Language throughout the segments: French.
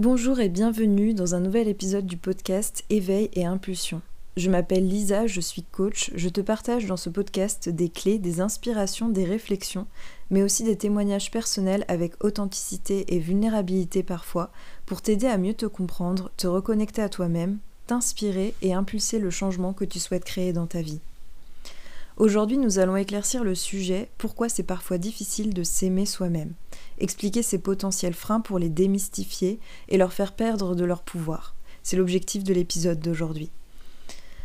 Bonjour et bienvenue dans un nouvel épisode du podcast Éveil et Impulsion. Je m'appelle Lisa, je suis coach, je te partage dans ce podcast des clés, des inspirations, des réflexions, mais aussi des témoignages personnels avec authenticité et vulnérabilité parfois, pour t'aider à mieux te comprendre, te reconnecter à toi-même, t'inspirer et impulser le changement que tu souhaites créer dans ta vie. Aujourd'hui, nous allons éclaircir le sujet pourquoi c'est parfois difficile de s'aimer soi-même, expliquer ses potentiels freins pour les démystifier et leur faire perdre de leur pouvoir. C'est l'objectif de l'épisode d'aujourd'hui.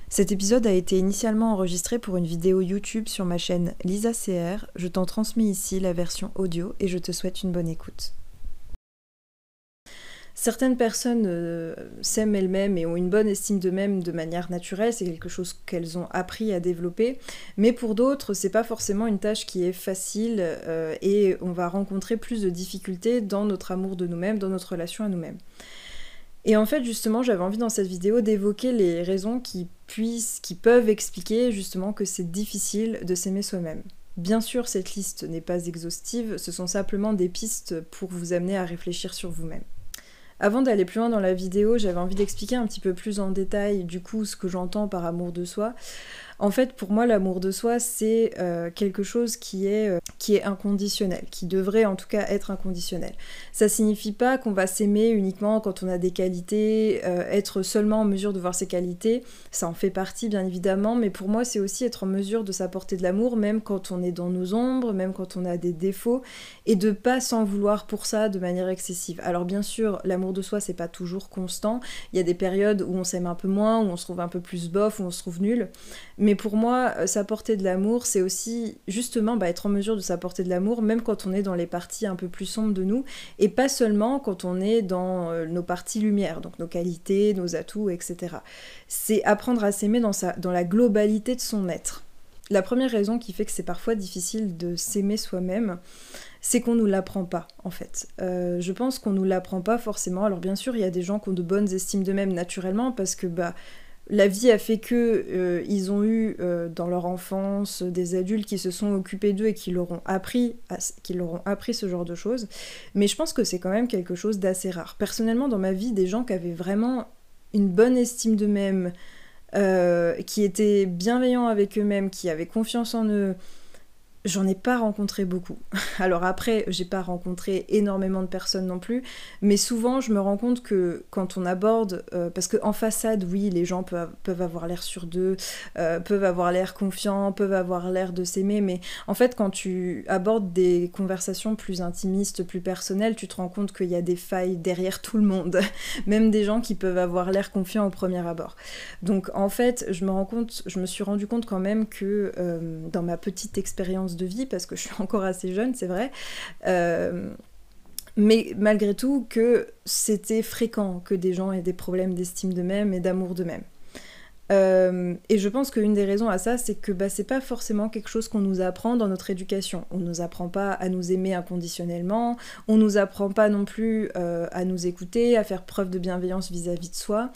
Cet épisode a été initialement enregistré pour une vidéo YouTube sur ma chaîne Lisa CR. Je t'en transmets ici la version audio et je te souhaite une bonne écoute. Certaines personnes euh, s'aiment elles-mêmes et ont une bonne estime d'eux-mêmes de manière naturelle, c'est quelque chose qu'elles ont appris à développer, mais pour d'autres, c'est pas forcément une tâche qui est facile euh, et on va rencontrer plus de difficultés dans notre amour de nous-mêmes, dans notre relation à nous-mêmes. Et en fait, justement, j'avais envie dans cette vidéo d'évoquer les raisons qui puissent, qui peuvent expliquer justement que c'est difficile de s'aimer soi-même. Bien sûr, cette liste n'est pas exhaustive, ce sont simplement des pistes pour vous amener à réfléchir sur vous-même. Avant d'aller plus loin dans la vidéo, j'avais envie d'expliquer un petit peu plus en détail du coup ce que j'entends par amour de soi. En fait, pour moi, l'amour de soi, c'est euh, quelque chose qui est, euh, qui est inconditionnel, qui devrait en tout cas être inconditionnel. Ça signifie pas qu'on va s'aimer uniquement quand on a des qualités, euh, être seulement en mesure de voir ses qualités. Ça en fait partie, bien évidemment, mais pour moi, c'est aussi être en mesure de s'apporter de l'amour, même quand on est dans nos ombres, même quand on a des défauts, et de pas s'en vouloir pour ça de manière excessive. Alors, bien sûr, l'amour de soi, c'est pas toujours constant. Il y a des périodes où on s'aime un peu moins, où on se trouve un peu plus bof, où on se trouve nul. Mais pour moi, euh, s'apporter de l'amour, c'est aussi justement bah, être en mesure de s'apporter de l'amour, même quand on est dans les parties un peu plus sombres de nous, et pas seulement quand on est dans euh, nos parties lumière, donc nos qualités, nos atouts, etc. C'est apprendre à s'aimer dans, dans la globalité de son être. La première raison qui fait que c'est parfois difficile de s'aimer soi-même, c'est qu'on nous l'apprend pas en fait. Euh, je pense qu'on nous l'apprend pas forcément. Alors bien sûr, il y a des gens qui ont de bonnes estimes d'eux-mêmes naturellement parce que bah la vie a fait que euh, ils ont eu euh, dans leur enfance des adultes qui se sont occupés d'eux et qui leur ont appris qui leur ont appris ce genre de choses. Mais je pense que c'est quand même quelque chose d'assez rare. Personnellement dans ma vie des gens qui avaient vraiment une bonne estime d'eux-mêmes euh, qui étaient bienveillants avec eux-mêmes qui avaient confiance en eux J'en ai pas rencontré beaucoup. Alors après, j'ai pas rencontré énormément de personnes non plus, mais souvent je me rends compte que quand on aborde, euh, parce qu'en façade, oui, les gens peuvent, avoir l'air sur d'eux, euh, peuvent avoir l'air confiants, peuvent avoir l'air de s'aimer, mais en fait quand tu abordes des conversations plus intimistes, plus personnelles, tu te rends compte qu'il y a des failles derrière tout le monde, même des gens qui peuvent avoir l'air confiants au premier abord. Donc en fait, je me rends compte, je me suis rendu compte quand même que euh, dans ma petite expérience de vie parce que je suis encore assez jeune, c'est vrai. Euh, mais malgré tout, que c'était fréquent que des gens aient des problèmes d'estime d'eux-mêmes et d'amour d'eux-mêmes. Euh, et je pense qu'une des raisons à ça, c'est que bah, c'est pas forcément quelque chose qu'on nous apprend dans notre éducation. On nous apprend pas à nous aimer inconditionnellement, on nous apprend pas non plus euh, à nous écouter, à faire preuve de bienveillance vis-à-vis de soi.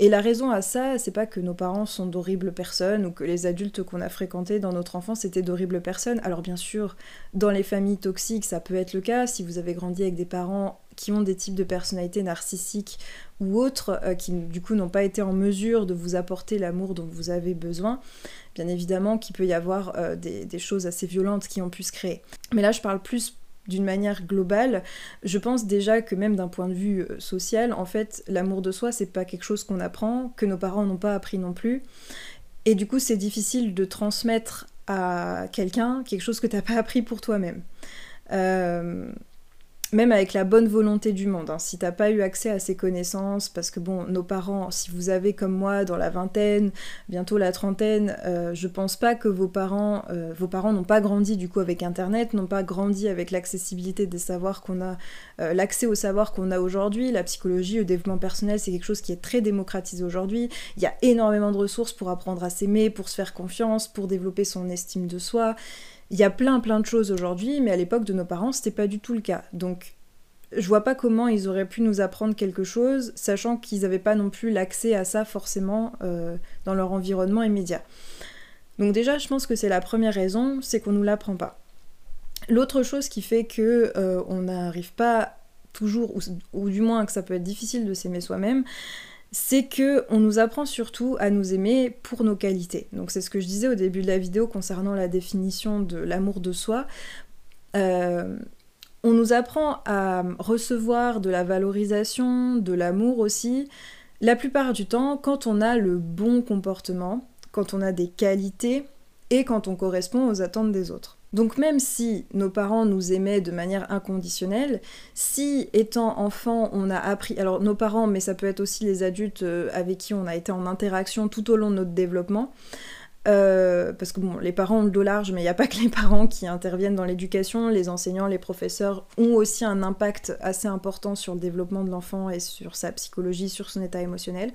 Et la raison à ça, c'est pas que nos parents sont d'horribles personnes ou que les adultes qu'on a fréquentés dans notre enfance étaient d'horribles personnes. Alors bien sûr, dans les familles toxiques, ça peut être le cas. Si vous avez grandi avec des parents qui ont des types de personnalités narcissiques ou autres, euh, qui du coup n'ont pas été en mesure de vous apporter l'amour dont vous avez besoin, bien évidemment qu'il peut y avoir euh, des, des choses assez violentes qui ont pu se créer. Mais là, je parle plus d'une manière globale, je pense déjà que même d'un point de vue euh, social, en fait, l'amour de soi, c'est pas quelque chose qu'on apprend, que nos parents n'ont pas appris non plus. Et du coup, c'est difficile de transmettre à quelqu'un quelque chose que t'as pas appris pour toi-même. Euh, même avec la bonne volonté du monde, hein. si t'as pas eu accès à ces connaissances, parce que bon, nos parents, si vous avez comme moi dans la vingtaine, bientôt la trentaine, euh, je pense pas que vos parents, euh, vos parents n'ont pas grandi du coup avec Internet, n'ont pas grandi avec l'accessibilité des savoirs qu'on a, euh, l'accès aux savoirs qu'on a aujourd'hui. La psychologie, le développement personnel, c'est quelque chose qui est très démocratisé aujourd'hui. Il y a énormément de ressources pour apprendre à s'aimer, pour se faire confiance, pour développer son estime de soi. Il y a plein plein de choses aujourd'hui, mais à l'époque de nos parents, c'était pas du tout le cas. Donc je vois pas comment ils auraient pu nous apprendre quelque chose, sachant qu'ils n'avaient pas non plus l'accès à ça forcément euh, dans leur environnement immédiat. Donc déjà, je pense que c'est la première raison, c'est qu'on nous l'apprend pas. L'autre chose qui fait que euh, on n'arrive pas toujours, ou, du moins que ça peut être difficile de s'aimer soi-même, c'est que on nous apprend surtout à nous aimer pour nos qualités. Donc c'est ce que je disais au début de la vidéo concernant la définition de l'amour de soi. Euh, on nous apprend à recevoir de la valorisation, de l'amour aussi, la plupart du temps quand on a le bon comportement, quand on a des qualités et quand on correspond aux attentes des autres. Donc même si nos parents nous aimaient de manière inconditionnelle, si étant enfant on a appris, alors nos parents, mais ça peut être aussi les adultes euh, avec qui on a été en interaction tout au long de notre développement, euh, parce que bon, les parents ont le dos large, mais il n'y a pas que les parents qui interviennent dans l'éducation, les enseignants, les professeurs ont aussi un impact assez important sur le développement de l'enfant et sur sa psychologie, sur son état émotionnel.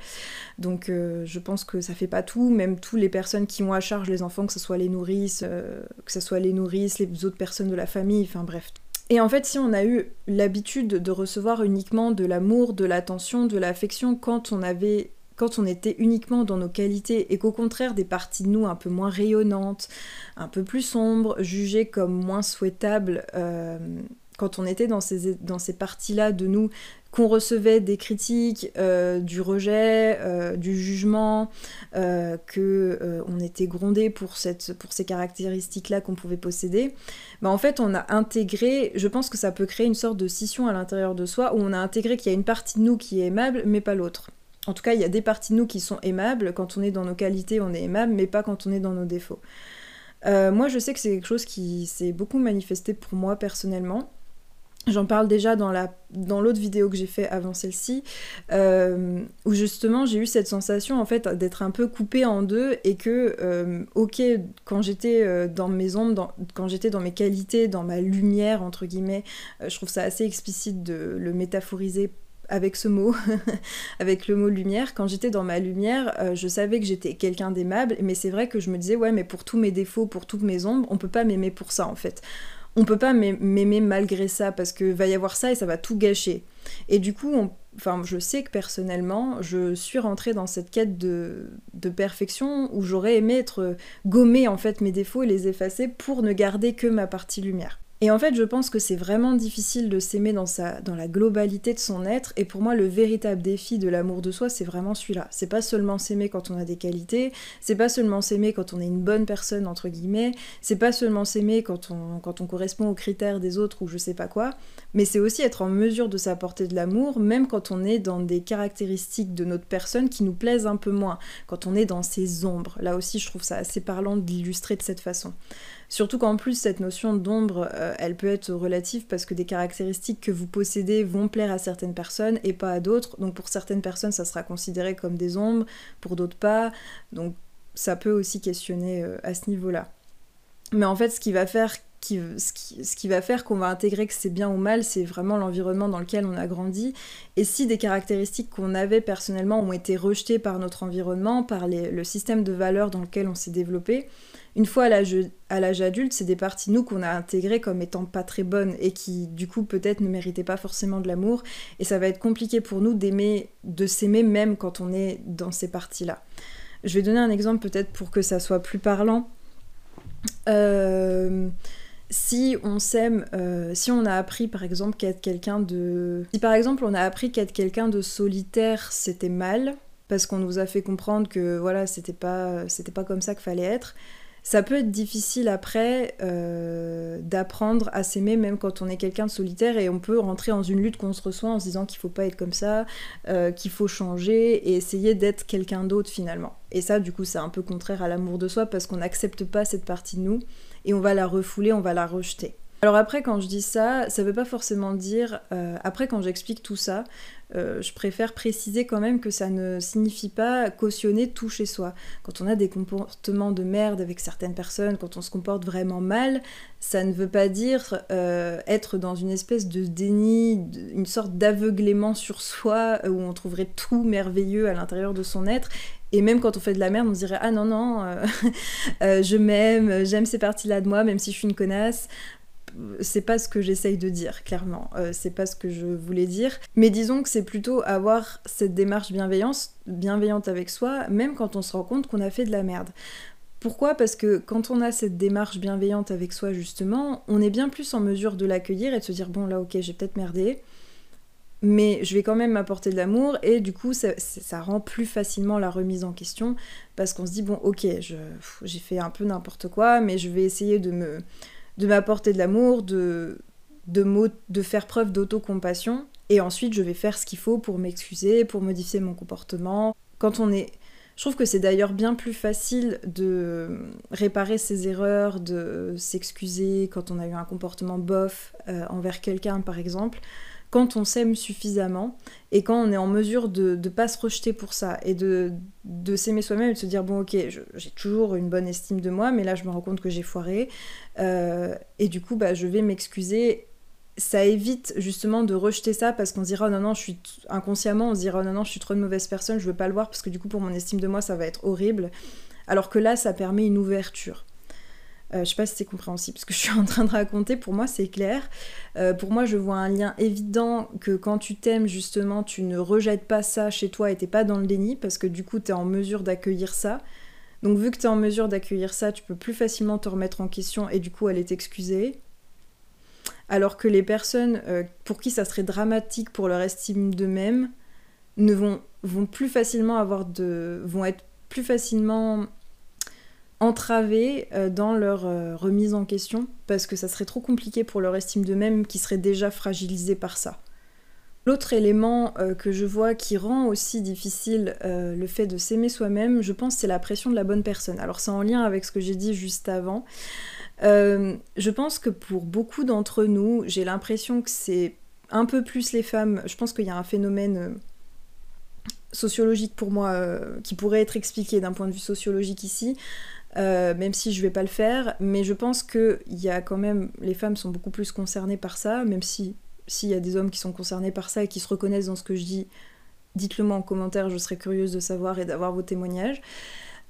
Donc euh, je pense que ça fait pas tout, même toutes les personnes qui ont à charge les enfants, que ce soit les nourrices, euh, que ce soit les nourrices, les autres personnes de la famille, enfin bref. Et en fait, si on a eu l'habitude de recevoir uniquement de l'amour, de l'attention, de l'affection quand on avait quand on était uniquement dans nos qualités et qu'au contraire des parties de nous un peu moins rayonnantes, un peu plus sombres, jugées comme moins souhaitables, euh, quand on était dans ces, dans parties-là de nous, qu'on recevait des critiques, euh, du rejet, euh, du jugement, que on était grondé pour ces caractéristiques-là qu'on pouvait posséder, bah en fait on a intégré, je pense que ça peut créer une sorte de scission à l'intérieur de soi, où on a intégré qu'il y a une partie de nous qui est aimable, mais pas l'autre. En tout cas, il y a des parties de nous qui sont aimables. Quand on est dans nos qualités, on est aimable, mais pas quand on est dans nos défauts. Euh, moi, je sais que c'est quelque chose qui s'est beaucoup manifesté pour moi personnellement. J'en parle déjà dans la dans l'autre vidéo que j'ai fait avant celle-ci, euh, où justement j'ai eu cette sensation en fait d'être un peu coupée en deux et que euh, ok quand j'étais dans mes ombres, quand j'étais dans mes qualités, dans ma lumière entre guillemets, je trouve ça assez explicite de le métaphoriser avec ce mot, avec le mot lumière. Quand j'étais dans ma lumière, euh, je savais que j'étais quelqu'un d'aimable, mais c'est vrai que je me disais, ouais, mais pour tous mes défauts, pour toutes mes ombres, on peut pas m'aimer pour ça en fait. On peut pas m'aimer malgré ça, parce que va y avoir ça et ça va tout gâcher. Et du coup, enfin, je sais que personnellement, je suis rentrée dans cette quête de, de perfection où j'aurais aimé être gommer en fait mes défauts et les effacer pour ne garder que ma partie lumière. Et en fait, je pense que c'est vraiment difficile de s'aimer dans, la globalité de son être. Et pour moi, le véritable défi de l'amour de soi, c'est vraiment celui-là. C'est pas seulement s'aimer quand on a des qualités, c'est pas seulement s'aimer quand on est une bonne personne, entre guillemets, c'est pas seulement s'aimer quand on, quand on correspond aux critères des autres ou je sais pas quoi, mais c'est aussi être en mesure de s'apporter de l'amour, même quand on est dans des caractéristiques de notre personne qui nous plaisent un peu moins, quand on est dans ses ombres. Là aussi, je trouve ça assez parlant de l'illustrer de cette façon. Surtout qu'en plus, cette notion d'ombre, euh, elle peut être relative parce que des caractéristiques que vous possédez vont plaire à certaines personnes et pas à d'autres. Donc pour certaines personnes, ça sera considéré comme des ombres, pour d'autres pas. Donc ça peut aussi questionner euh, à ce niveau-là. Mais en fait, ce qui va faire ce, qui, va faire qu'on va intégrer que c'est bien ou mal, c'est vraiment l'environnement dans lequel on a grandi. Et si des caractéristiques qu'on avait personnellement ont été rejetées par notre environnement, par le système de valeurs dans lequel on s'est développé, une fois à l'âge adulte, c'est des parties nous qu'on a intégrées comme étant pas très bonnes et qui, du coup, peut-être ne méritaient pas forcément de l'amour. Et ça va être compliqué pour nous d'aimer, de s'aimer même quand on est dans ces parties-là. Je vais donner un exemple peut-être pour que ça soit plus parlant. Euh, si on s'aime, euh, si on a appris par exemple qu'être quelqu'un de... Si par exemple on a appris qu'être quelqu'un de solitaire c'était mal, parce qu'on nous a fait comprendre que voilà c'était pas, c'était pas comme ça qu'il fallait être, ça peut être difficile après euh, d'apprendre à s'aimer même quand on est quelqu'un de solitaire et on peut rentrer dans une lutte contre soi en se disant qu'il faut pas être comme ça, euh, qu'il faut changer et essayer d'être quelqu'un d'autre finalement. Et ça du coup c'est un peu contraire à l'amour de soi parce qu'on n'accepte pas cette partie de nous et on va la refouler, on va la rejeter. Alors après, quand je dis ça, ça veut pas forcément dire... Euh, après, quand j'explique tout ça, euh, je préfère préciser quand même que ça ne signifie pas cautionner tout chez soi. Quand on a des comportements de merde avec certaines personnes, quand on se comporte vraiment mal, ça ne veut pas dire euh, être dans une espèce de déni, une sorte d'aveuglément sur soi, où on trouverait tout merveilleux à l'intérieur de son être et même quand on fait de la merde, on dirait Ah non, non, je m'aime, j'aime ces parties-là de moi, même si je suis une connasse c'est pas ce que j'essaye de dire, clairement. Euh, c'est pas ce que je voulais dire. Mais disons que c'est plutôt avoir cette démarche bienveillance, bienveillante avec soi, même quand on se rend compte qu'on a fait de la merde. Pourquoi? Parce que quand on a cette démarche bienveillante avec soi, justement, on est bien plus en mesure de l'accueillir et de se dire bon, là, ok, j'ai peut-être merdé. Mais je vais quand même m'apporter de l'amour et du coup ça, ça, rend plus facilement la remise en question parce qu'on se dit bon ok j'ai fait un peu n'importe quoi mais je vais essayer de me de m'apporter de l'amour de de, faire preuve d'autocompassion et ensuite je vais faire ce qu'il faut pour m'excuser pour modifier mon comportement. Quand on est je trouve que c'est d'ailleurs bien plus facile de réparer ses erreurs, de s'excuser quand on a eu un comportement bof euh, envers quelqu'un par exemple, quand on s'aime suffisamment et quand on est en mesure de ne pas se rejeter pour ça et de, de s'aimer soi-même et de se dire bon ok j'ai toujours une bonne estime de moi mais là je me rends compte que j'ai foiré euh, et du coup bah, je vais m'excuser. Ça évite justement de rejeter ça parce qu'on se dira oh non non je suis inconsciemment on se dira oh non non je suis trop une mauvaise personne je veux pas le voir parce que du coup pour mon estime de moi ça va être horrible. Alors que là ça permet une ouverture euh, je sais pas si c'est compréhensible ce que je suis en train de raconter. Pour moi, c'est clair. Euh, pour moi, je vois un lien évident que quand tu t'aimes, justement, tu ne rejettes pas ça chez toi et t'es pas dans le déni parce que du coup, tu es en mesure d'accueillir ça. Donc, vu que tu es en mesure d'accueillir ça, tu peux plus facilement te remettre en question et du coup aller t'excuser. Alors que les personnes euh, pour qui ça serait dramatique pour leur estime d'eux-mêmes ne vont, vont plus facilement avoir de. vont être plus facilement entravés euh, dans leur euh, remise en question parce que ça serait trop compliqué pour leur estime d'eux-mêmes qui serait déjà fragilisée par ça. L'autre élément euh, que je vois qui rend aussi difficile le fait de s'aimer soi-même, je pense, c'est la pression de la bonne personne. Alors c'est en lien avec ce que j'ai dit juste avant. je pense que pour beaucoup d'entre nous, j'ai l'impression que c'est un peu plus les femmes. Je pense qu'il y a un phénomène sociologique pour moi qui pourrait être expliqué d'un point de vue sociologique ici. Euh, même si je vais pas le faire, mais je pense que y a quand même les femmes sont beaucoup plus concernées par ça, même si s'il y a des hommes qui sont concernés par ça et qui se reconnaissent dans ce que je dis, dites-le moi en commentaire, je serais curieuse de savoir et d'avoir vos témoignages.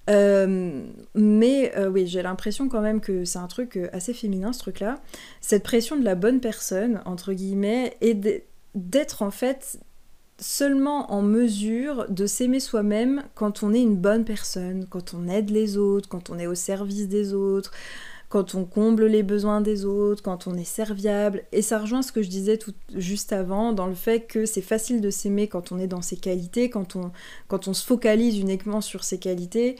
Euh, mais euh, oui, j'ai l'impression quand même que c'est un truc assez féminin ce truc-là. Cette pression de la bonne personne, entre guillemets, et d'être en fait seulement en mesure de s'aimer soi-même quand on est une bonne personne, quand on aide les autres, quand on est au service des autres, quand on comble les besoins des autres, quand on est serviable. Et ça rejoint ce que je disais tout juste avant, dans le fait que c'est facile de s'aimer quand on est dans ses qualités, quand on, quand on se focalise uniquement sur ses qualités.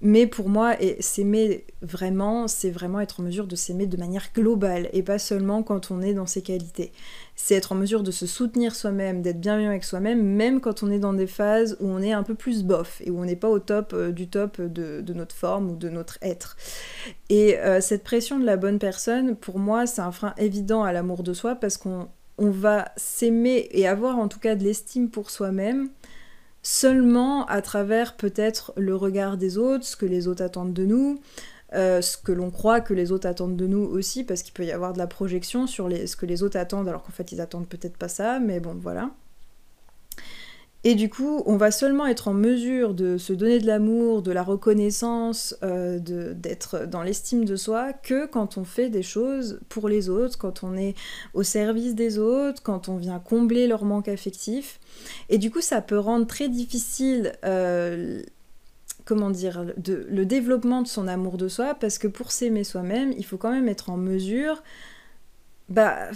Mais pour moi, s'aimer vraiment, c'est vraiment être en mesure de s'aimer de manière globale et pas seulement quand on est dans ses qualités. C'est être en mesure de se soutenir soi-même, d'être bienveillant avec soi-même, même quand on est dans des phases où on est un peu plus bof et où on n'est pas au top euh, du top de, notre forme ou de notre être. Et euh, cette pression de la bonne personne, pour moi, c'est un frein évident à l'amour de soi parce qu'on va s'aimer et avoir en tout cas de l'estime pour soi-même seulement à travers peut-être le regard des autres, ce que les autres attendent de nous, euh, ce que l'on croit que les autres attendent de nous aussi, parce qu'il peut y avoir de la projection sur ce que les autres attendent, alors qu'en fait ils attendent peut-être pas ça, mais bon voilà. Et du coup, on va seulement être en mesure de se donner de l'amour, de la reconnaissance, euh, d'être dans l'estime de soi que quand on fait des choses pour les autres, quand on est au service des autres, quand on vient combler leur manque affectif. Et du coup, ça peut rendre très difficile, euh, comment dire, le développement de son amour de soi, parce que pour s'aimer soi-même, il faut quand même être en mesure bah,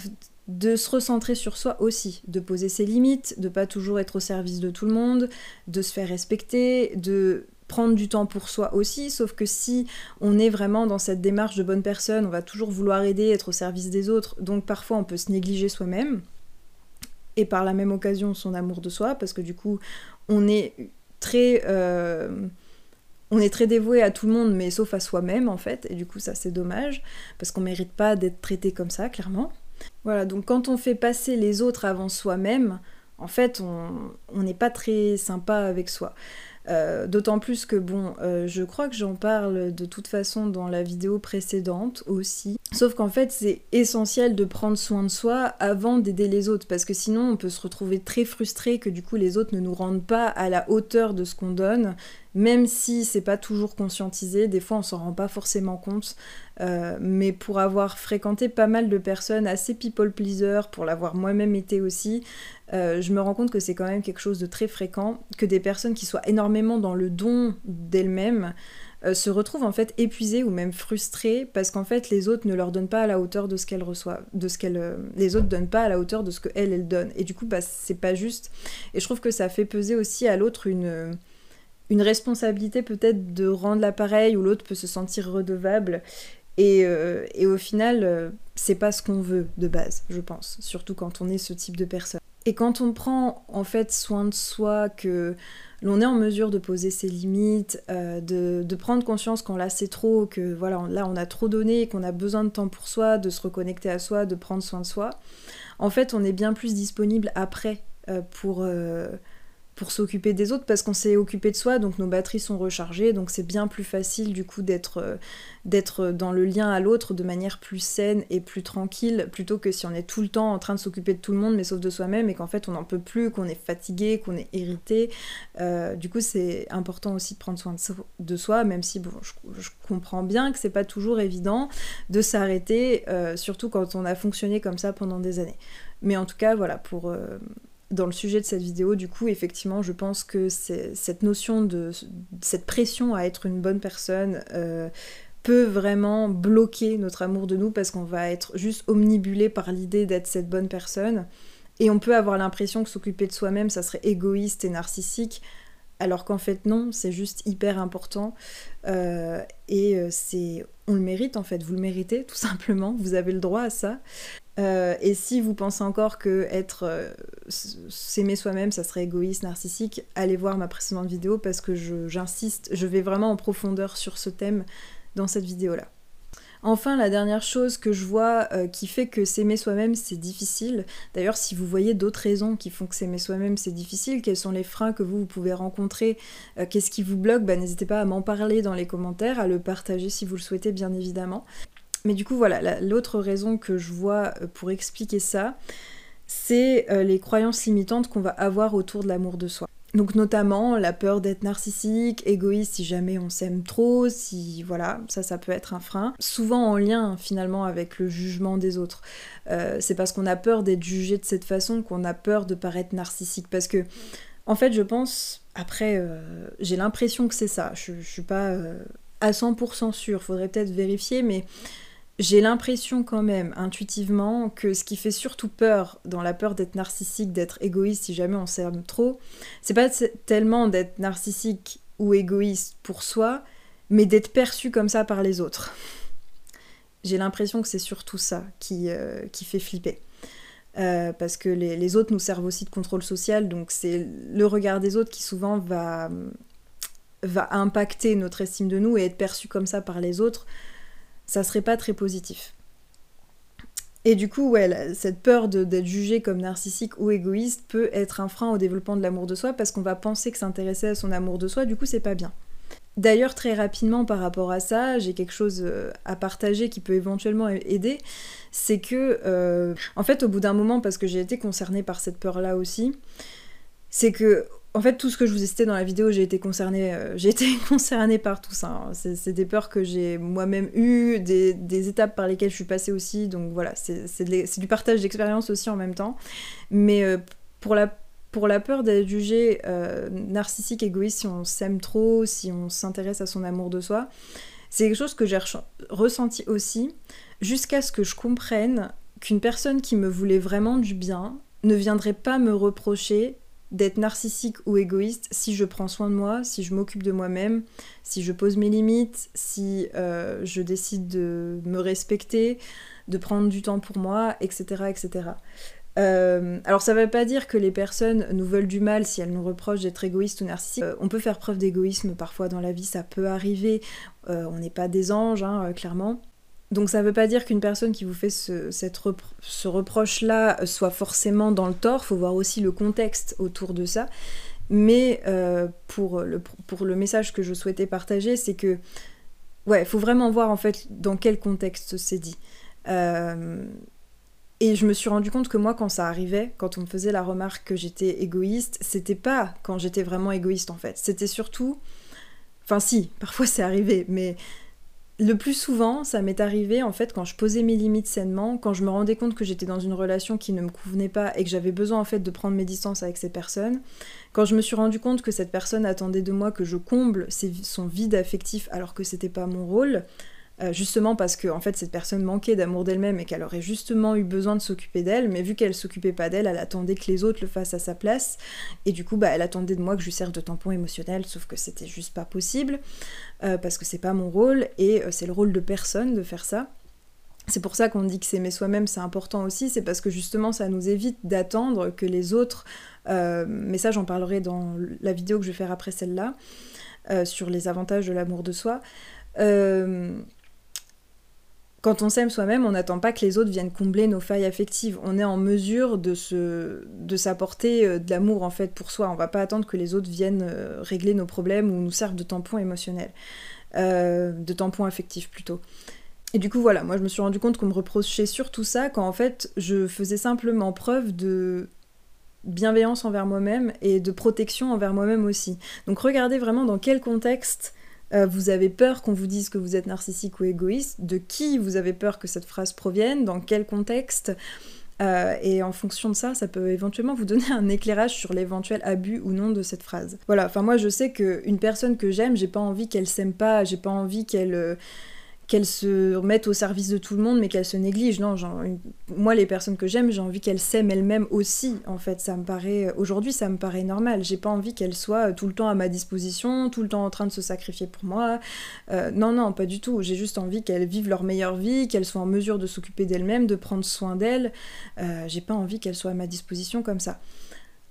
de se recentrer sur soi aussi, de poser ses limites, de pas toujours être au service de tout le monde, de se faire respecter, de prendre du temps pour soi aussi, sauf que si on est vraiment dans cette démarche de bonne personne, on va toujours vouloir aider, être au service des autres, donc parfois on peut se négliger soi-même, et par la même occasion son amour de soi, parce que du coup on est très... Euh, on est très dévoué à tout le monde, mais sauf à soi-même en fait, et du coup ça c'est dommage, parce qu'on mérite pas d'être traité comme ça, clairement. Voilà, donc quand on fait passer les autres avant soi-même, en fait, on n'est pas très sympa avec soi. Euh, d'autant plus que, bon, euh, je crois que j'en parle de toute façon dans la vidéo précédente aussi. Sauf qu'en fait, c'est essentiel de prendre soin de soi avant d'aider les autres, parce que sinon, on peut se retrouver très frustré que du coup, les autres ne nous rendent pas à la hauteur de ce qu'on donne, même si c'est pas toujours conscientisé, des fois on s'en rend pas forcément compte, euh, mais pour avoir fréquenté pas mal de personnes assez people pleaser, pour l'avoir moi-même été aussi, euh, je me rends compte que c'est quand même quelque chose de très fréquent, que des personnes qui soient énormément dans le don d'elles-mêmes euh, se retrouvent en fait épuisées ou même frustrées parce qu'en fait les autres ne leur donnent pas à la hauteur de ce qu'elles reçoivent, de ce qu'elles, les autres donnent pas à la hauteur de ce que elles elles donnent. Et du coup, bah c'est pas juste. Et je trouve que ça fait peser aussi à l'autre une une responsabilité peut-être de rendre l'appareil où l'autre peut se sentir redevable. Et, euh, et au final, c'est pas ce qu'on veut de base, je pense, surtout quand on est ce type de personne. Et quand on prend en fait soin de soi, que l'on est en mesure de poser ses limites, euh, de, prendre conscience qu'on là c'est trop, que voilà, là on a trop donné, qu'on a besoin de temps pour soi, de se reconnecter à soi, de prendre soin de soi, en fait on est bien plus disponible après euh, pour, euh, pour s'occuper des autres parce qu'on s'est occupé de soi, donc nos batteries sont rechargées, donc c'est bien plus facile du coup d'être euh, d'être dans le lien à l'autre de manière plus saine et plus tranquille, plutôt que si on est tout le temps en train de s'occuper de tout le monde, mais sauf de soi-même, et qu'en fait on n'en peut plus, qu'on est fatigué, qu'on est irrité. Euh, du coup c'est important aussi de prendre soin de, soi, même si bon, je, comprends bien que c'est pas toujours évident de s'arrêter, euh, surtout quand on a fonctionné comme ça pendant des années. Mais en tout cas, voilà, pour, dans le sujet de cette vidéo, du coup, effectivement, je pense que cette notion de cette pression à être une bonne personne euh, peut vraiment bloquer notre amour de nous parce qu'on va être juste omnibulé par l'idée d'être cette bonne personne. Et on peut avoir l'impression que s'occuper de soi-même, ça serait égoïste et narcissique, alors qu'en fait non, c'est juste hyper important. Euh, et euh, c'est, on le mérite en fait, vous le méritez tout simplement, vous avez le droit à ça. Euh, et si vous pensez encore que être euh, s'aimer soi-même, ça serait égoïste, narcissique, allez voir ma précédente vidéo parce que j'insiste, je, vais vraiment en profondeur sur ce thème dans cette vidéo-là. Enfin, la dernière chose que je vois euh, qui fait que s'aimer soi-même c'est difficile, d'ailleurs si vous voyez d'autres raisons qui font que s'aimer soi-même c'est difficile, quels sont les freins que vous, vous pouvez rencontrer, qu'est-ce qui vous bloque, bah, n'hésitez pas à m'en parler dans les commentaires, à le partager si vous le souhaitez bien évidemment. Mais du coup, voilà, l'autre raison que je vois euh, pour expliquer ça, c'est euh, les croyances limitantes qu'on va avoir autour de l'amour de soi. Donc notamment la peur d'être narcissique, égoïste si jamais on s'aime trop, si voilà, ça ça peut être un frein. Souvent en lien finalement avec le jugement des autres. Euh, c'est parce qu'on a peur d'être jugé de cette façon qu'on a peur de paraître narcissique. Parce que en fait je pense, après j'ai l'impression que c'est ça, je, je, suis pas à 100% sûre, faudrait peut-être vérifier, mais j'ai l'impression quand même intuitivement que ce qui fait surtout peur dans la peur d'être narcissique, d'être égoïste si jamais on s'aime trop, c'est pas tellement d'être narcissique ou égoïste pour soi, mais d'être perçu comme ça par les autres. J'ai l'impression que c'est surtout ça qui, euh, fait flipper. Euh, parce que les, autres nous servent aussi de contrôle social, donc c'est le regard des autres qui souvent va impacter notre estime de nous et être perçu comme ça par les autres ça serait pas très positif. Et du coup, ouais, cette peur d'être jugé comme narcissique ou égoïste peut être un frein au développement de l'amour de soi parce qu'on va penser que s'intéresser à son amour de soi, du coup, c'est pas bien. D'ailleurs, très rapidement par rapport à ça, j'ai quelque chose euh, à partager qui peut éventuellement aider. C'est que, euh, en fait, au bout d'un moment, parce que j'ai été concernée par cette peur-là aussi, c'est que en fait, tout ce que je vous ai cité dans la vidéo, j'ai été concernée, euh, j'ai été concernée par tout ça. Hein. C'est des peurs que j'ai moi-même eues, des, étapes par lesquelles je suis passée aussi. Donc voilà, c'est du partage d'expérience aussi en même temps. Mais euh, pour, la, peur d'être jugé euh, narcissique, égoïste, si on s'aime trop, si on s'intéresse à son amour de soi, c'est quelque chose que j'ai ressenti aussi, jusqu'à ce que je comprenne qu'une personne qui me voulait vraiment du bien ne viendrait pas me reprocher d'être narcissique ou égoïste si je prends soin de moi, si je m'occupe de moi-même, si je pose mes limites, si euh, je décide de me respecter, de prendre du temps pour moi, etc. etc. Euh, alors ça ne veut pas dire que les personnes nous veulent du mal si elles nous reprochent d'être égoïstes ou narcissiques. Euh, on peut faire preuve d'égoïsme parfois dans la vie, ça peut arriver. on n'est pas des anges, hein, clairement. Donc ça ne veut pas dire qu'une personne qui vous fait ce, reproche-là soit forcément dans le tort, faut voir aussi le contexte autour de ça. Mais euh, pour, le, message que je souhaitais partager, c'est que, ouais, faut vraiment voir en fait dans quel contexte c'est dit. Euh, et je me suis rendu compte que moi, quand ça arrivait, quand on me faisait la remarque que j'étais égoïste, c'était pas quand j'étais vraiment égoïste en fait. C'était surtout. Enfin, si, parfois c'est arrivé, mais le plus souvent, ça m'est arrivé en fait quand je posais mes limites sainement, quand je me rendais compte que j'étais dans une relation qui ne me convenait pas et que j'avais besoin en fait de prendre mes distances avec ces personnes, quand je me suis rendu compte que cette personne attendait de moi que je comble son vide affectif alors que c'était pas mon rôle, euh, justement parce que en fait cette personne manquait d'amour d'elle-même et qu'elle aurait justement eu besoin de s'occuper d'elle, mais vu qu'elle s'occupait pas d'elle, elle attendait que les autres le fassent à sa place, et du coup bah elle attendait de moi que je lui serve de tampon émotionnel, sauf que c'était juste pas possible, euh, parce que c'est pas mon rôle, et euh, c'est le rôle de personne de faire ça. C'est pour ça qu'on dit que s'aimer soi-même c'est important aussi, c'est parce que justement ça nous évite d'attendre que les autres, mais ça j'en parlerai dans la vidéo que je vais faire après celle-là, sur les avantages de l'amour de soi quand on s'aime soi-même, on n'attend pas que les autres viennent combler nos failles affectives. On est en mesure de se, de s'apporter euh, de l'amour en fait pour soi. On va pas attendre que les autres viennent euh, régler nos problèmes ou nous servent de tampon émotionnel, euh, de tampon affectif plutôt. Et du coup voilà, moi je me suis rendu compte qu'on me reprochait surtout ça quand en fait je faisais simplement preuve de bienveillance envers moi-même et de protection envers moi-même aussi. Donc regardez vraiment dans quel contexte euh, vous avez peur qu'on vous dise que vous êtes narcissique ou égoïste, de qui vous avez peur que cette phrase provienne, dans quel contexte? Euh, et en fonction de ça, ça peut éventuellement vous donner un éclairage sur l'éventuel abus ou non de cette phrase. Voilà, enfin moi je sais qu'une personne que j'aime, j'ai pas envie qu'elle s'aime pas, j'ai pas envie qu'elle euh, qu'elle se mette au service de tout le monde, mais qu'elle se néglige. Non, moi, les personnes que j'aime, j'ai envie qu'elles s'aiment elles-mêmes aussi. En fait, ça me paraît aujourd'hui, ça me paraît normal. J'ai pas envie qu'elles soient tout le temps à ma disposition, tout le temps en train de se sacrifier pour moi. Euh, non, non, pas du tout. J'ai juste envie qu'elles vivent leur meilleure vie, qu'elles soient en mesure de s'occuper d'elles-mêmes, de prendre soin d'elles. Euh, j'ai pas envie qu'elles soient à ma disposition comme ça.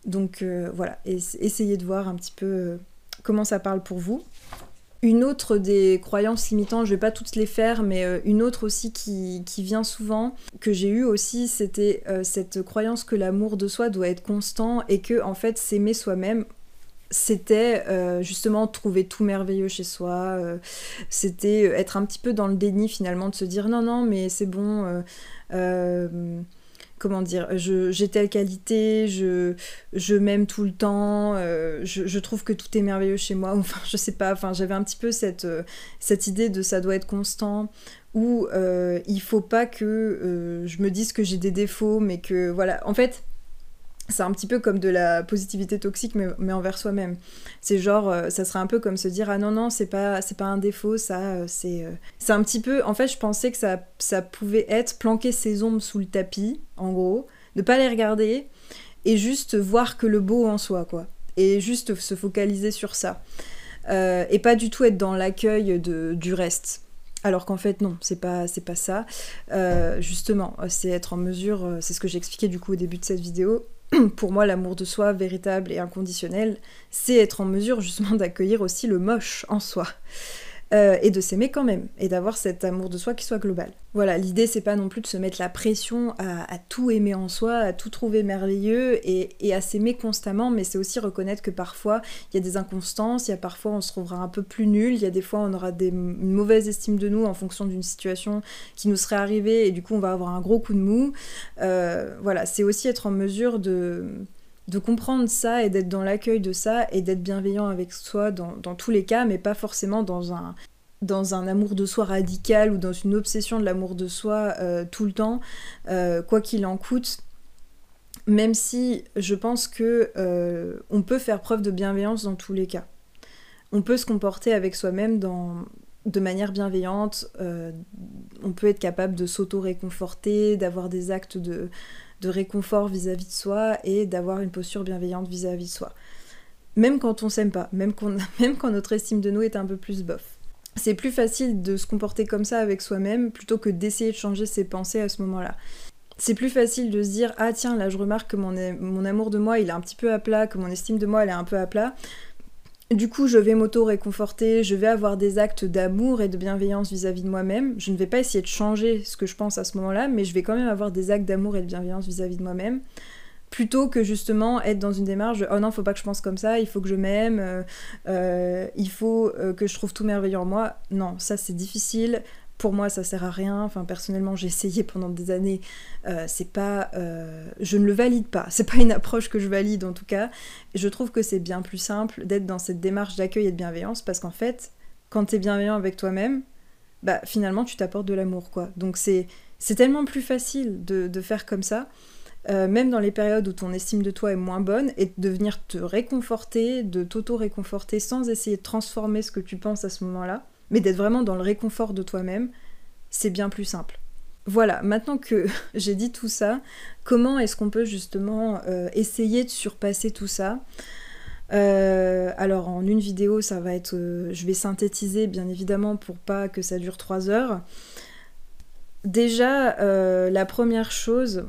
Donc euh, voilà, essayez de voir un petit peu comment ça parle pour vous. Une autre des croyances limitantes, je vais pas toutes les faire, mais euh, une autre aussi qui, vient souvent, que j'ai eu aussi, c'était euh, cette croyance que l'amour de soi doit être constant et que en fait s'aimer soi-même, c'était euh, justement trouver tout merveilleux chez soi, c'était être un petit peu dans le déni finalement, de se dire non non mais c'est bon comment dire, j'ai telle qualité, je, je m'aime tout le temps, euh, je, trouve que tout est merveilleux chez moi, enfin je sais pas, j'avais un petit peu cette, euh, cette idée de ça doit être constant, ou euh, il faut pas que je me dise que j'ai des défauts, mais que voilà, en fait c'est un petit peu comme de la positivité toxique mais, envers soi-même. C'est genre euh, ça serait un peu comme se dire ah non non, c'est pas c'est pas un défaut ça euh, c'est euh, c'est un petit peu en fait, je pensais que ça ça pouvait être planquer ses ombres sous le tapis en gros, ne pas les regarder et juste voir que le beau en soi quoi et juste se focaliser sur ça. et pas du tout être dans l'accueil du reste. Alors qu'en fait non, c'est pas c'est pas ça. justement, c'est être en mesure, c'est ce que j'expliquais du coup au début de cette vidéo, pour moi, l'amour de soi véritable et inconditionnel, c'est être en mesure justement d'accueillir aussi le moche en soi. Euh, et de s'aimer quand même, et d'avoir cet amour de soi qui soit global. Voilà, l'idée c'est pas non plus de se mettre la pression à, tout aimer en soi, à tout trouver merveilleux et, à s'aimer constamment, mais c'est aussi reconnaître que parfois il y a des inconstances, il y a parfois on se trouvera un peu plus nul, il y a des fois on aura une mauvaise estime de nous en fonction d'une situation qui nous serait arrivée et du coup on va avoir un gros coup de mou. Euh, voilà, c'est aussi être en mesure de de comprendre ça et d'être dans l'accueil de ça et d'être bienveillant avec soi dans, tous les cas, mais pas forcément dans un, dans un amour de soi radical ou dans une obsession de l'amour de soi euh, tout le temps, euh, quoi qu'il en coûte. Même si je pense que euh, on peut faire preuve de bienveillance dans tous les cas. On peut se comporter avec soi-même de manière bienveillante. on peut être capable de s'auto-réconforter, d'avoir des actes de, de réconfort vis-à-vis de soi et d'avoir une posture bienveillante vis-à-vis de soi. Même quand on s'aime pas, même, quand notre estime de nous est un peu plus bof. C'est plus facile de se comporter comme ça avec soi-même plutôt que d'essayer de changer ses pensées à ce moment-là. C'est plus facile de se dire ah tiens là je remarque que mon, mon amour de moi il est un petit peu à plat, que mon estime de moi elle est un peu à plat. Du coup, je vais m'auto-réconforter, je vais avoir des actes d'amour et de bienveillance vis-à-vis de moi-même. Je ne vais pas essayer de changer ce que je pense à ce moment-là, mais je vais quand même avoir des actes d'amour et de bienveillance vis-à-vis de moi-même. Plutôt que justement être dans une démarche de oh non, faut pas que je pense comme ça, il faut que je m'aime, euh, euh, il faut euh, que je trouve tout merveilleux en moi. Non, ça c'est difficile pour moi ça sert à rien. Enfin personnellement j'ai essayé pendant des années. Euh, c'est pas euh, je ne le valide pas. C'est pas une approche que je valide en tout cas. Je trouve que c'est bien plus simple d'être dans cette démarche d'accueil et de bienveillance parce qu'en fait quand tu es bienveillant avec toi-même bah finalement tu t'apportes de l'amour quoi. Donc c'est tellement plus facile de, faire comme ça, euh, même dans les périodes où ton estime de toi est moins bonne, et de venir te réconforter, de t'auto-réconforter sans essayer de transformer ce que tu penses à ce moment-là, mais d'être vraiment dans le réconfort de toi-même, c'est bien plus simple. Voilà, maintenant que j'ai dit tout ça, comment est-ce qu'on peut justement euh, essayer de surpasser tout ça? Euh, alors en une vidéo, ça va être, euh, je vais synthétiser bien évidemment pour pas que ça dure trois heures. Déjà, la première chose,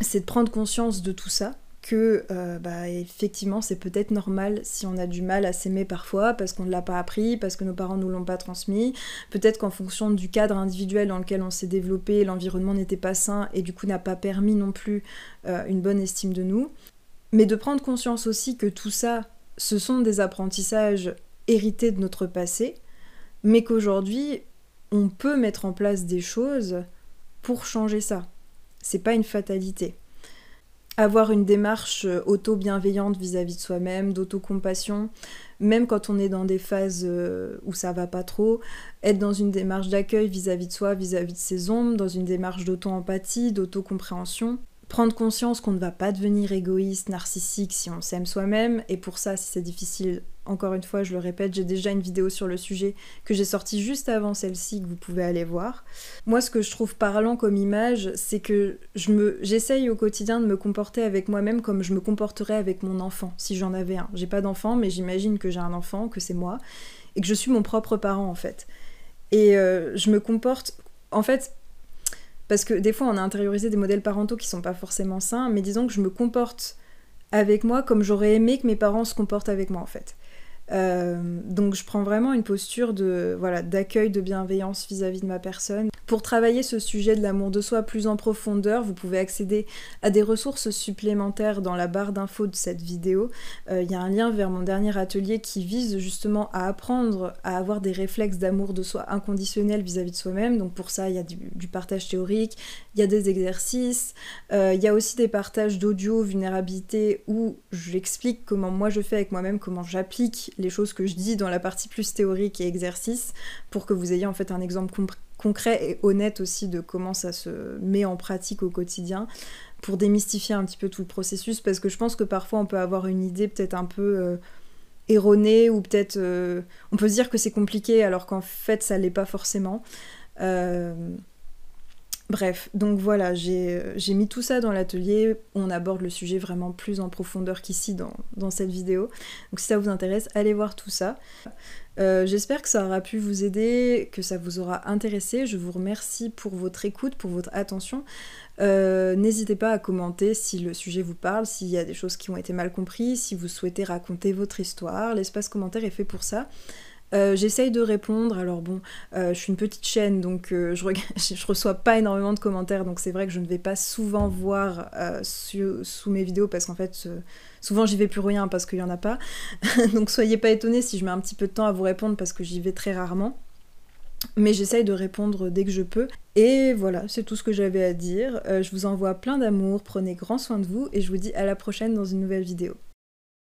c'est de prendre conscience de tout ça, que bah, effectivement c'est peut-être normal si on a du mal à s'aimer parfois parce qu'on ne l'a pas appris, parce que nos parents nous l'ont pas transmis, peut-être qu'en fonction du cadre individuel dans lequel on s'est développé, l'environnement n'était pas sain et du coup n'a pas permis non plus une bonne estime de nous mais de prendre conscience aussi que tout ça, ce sont des apprentissages hérités de notre passé, mais qu'aujourd'hui, on peut mettre en place des choses pour changer ça. C'est pas une fatalité. Avoir une démarche auto-bienveillante vis-à-vis de soi-même, d'auto-compassion, même quand on est dans des phases euh, où ça va pas trop, être dans une démarche d'accueil vis-à-vis de soi, vis-à-vis de ses ombres, dans une démarche d'auto-empathie, d'auto-compréhension, prendre conscience qu'on ne va pas devenir égoïste, narcissique si on s'aime soi-même. Et pour ça, si c'est difficile, encore une fois, je le répète, j'ai déjà une vidéo sur le sujet que j'ai sortie juste avant celle-ci que vous pouvez aller voir. Moi, ce que je trouve parlant comme image, c'est que je me, j'essaye au quotidien de me comporter avec moi-même comme je me comporterais avec mon enfant, si j'en avais un. J'ai pas d'enfant, mais j'imagine que j'ai un enfant, que c'est moi, et que je suis mon propre parent en fait. Et euh, je me comporte, en fait, parce que des fois, on a intériorisé des modèles parentaux qui sont pas forcément sains, mais disons que je me comporte avec moi comme j'aurais aimé que mes parents se comportent avec moi en fait. Euh, donc je prends vraiment une posture de voilà d'accueil, de bienveillance vis-à-vis de ma personne. Pour travailler ce sujet de l'amour de soi plus en profondeur, vous pouvez accéder à des ressources supplémentaires dans la barre d'infos de cette vidéo. Euh, il y a un lien vers mon dernier atelier qui vise justement à apprendre à avoir des réflexes d'amour de soi inconditionnel vis-à-vis de soi-même. Donc pour ça, il y a du, partage théorique, il y a des exercices, euh, il y a aussi des partages d'audio, vulnérabilité, où j'explique comment moi je fais avec moi-même, comment j'applique les choses que je dis dans la partie plus théorique et exercice pour que vous ayez en fait un exemple concret et honnête aussi de comment ça se met en pratique au quotidien pour démystifier un petit peu tout le processus parce que je pense que parfois on peut avoir une idée peut-être un peu euh, erronée ou peut-être euh, on peut se dire que c'est compliqué alors qu'en fait ça l'est pas forcément. Euh, Bref, donc voilà, euh, j'ai mis tout ça dans l'atelier. On aborde le sujet vraiment plus en profondeur qu'ici dans, cette vidéo. Donc si ça vous intéresse, allez voir tout ça. Euh, j'espère que ça aura pu vous aider, que ça vous aura intéressé. Je vous remercie pour votre écoute, pour votre attention. Euh, n'hésitez pas à commenter si le sujet vous parle, s'il y a des choses qui ont été mal comprises, si vous souhaitez raconter votre histoire. L'espace commentaire est fait pour ça. Euh, j'essaye de répondre. Alors bon, euh, je suis une petite chaîne, donc euh, je, reçois pas énormément de commentaires, donc c'est vrai que je ne vais pas souvent voir sous mes vidéos parce qu'en fait, souvent j'y vais plus rien parce qu'il y en a pas. donc soyez pas étonnés si je mets un petit peu de temps à vous répondre parce que j'y vais très rarement. Mais j'essaye de répondre dès que je peux. Et voilà, c'est tout ce que j'avais à dire. je vous envoie plein d'amour, prenez grand soin de vous et je vous dis à la prochaine dans une nouvelle vidéo.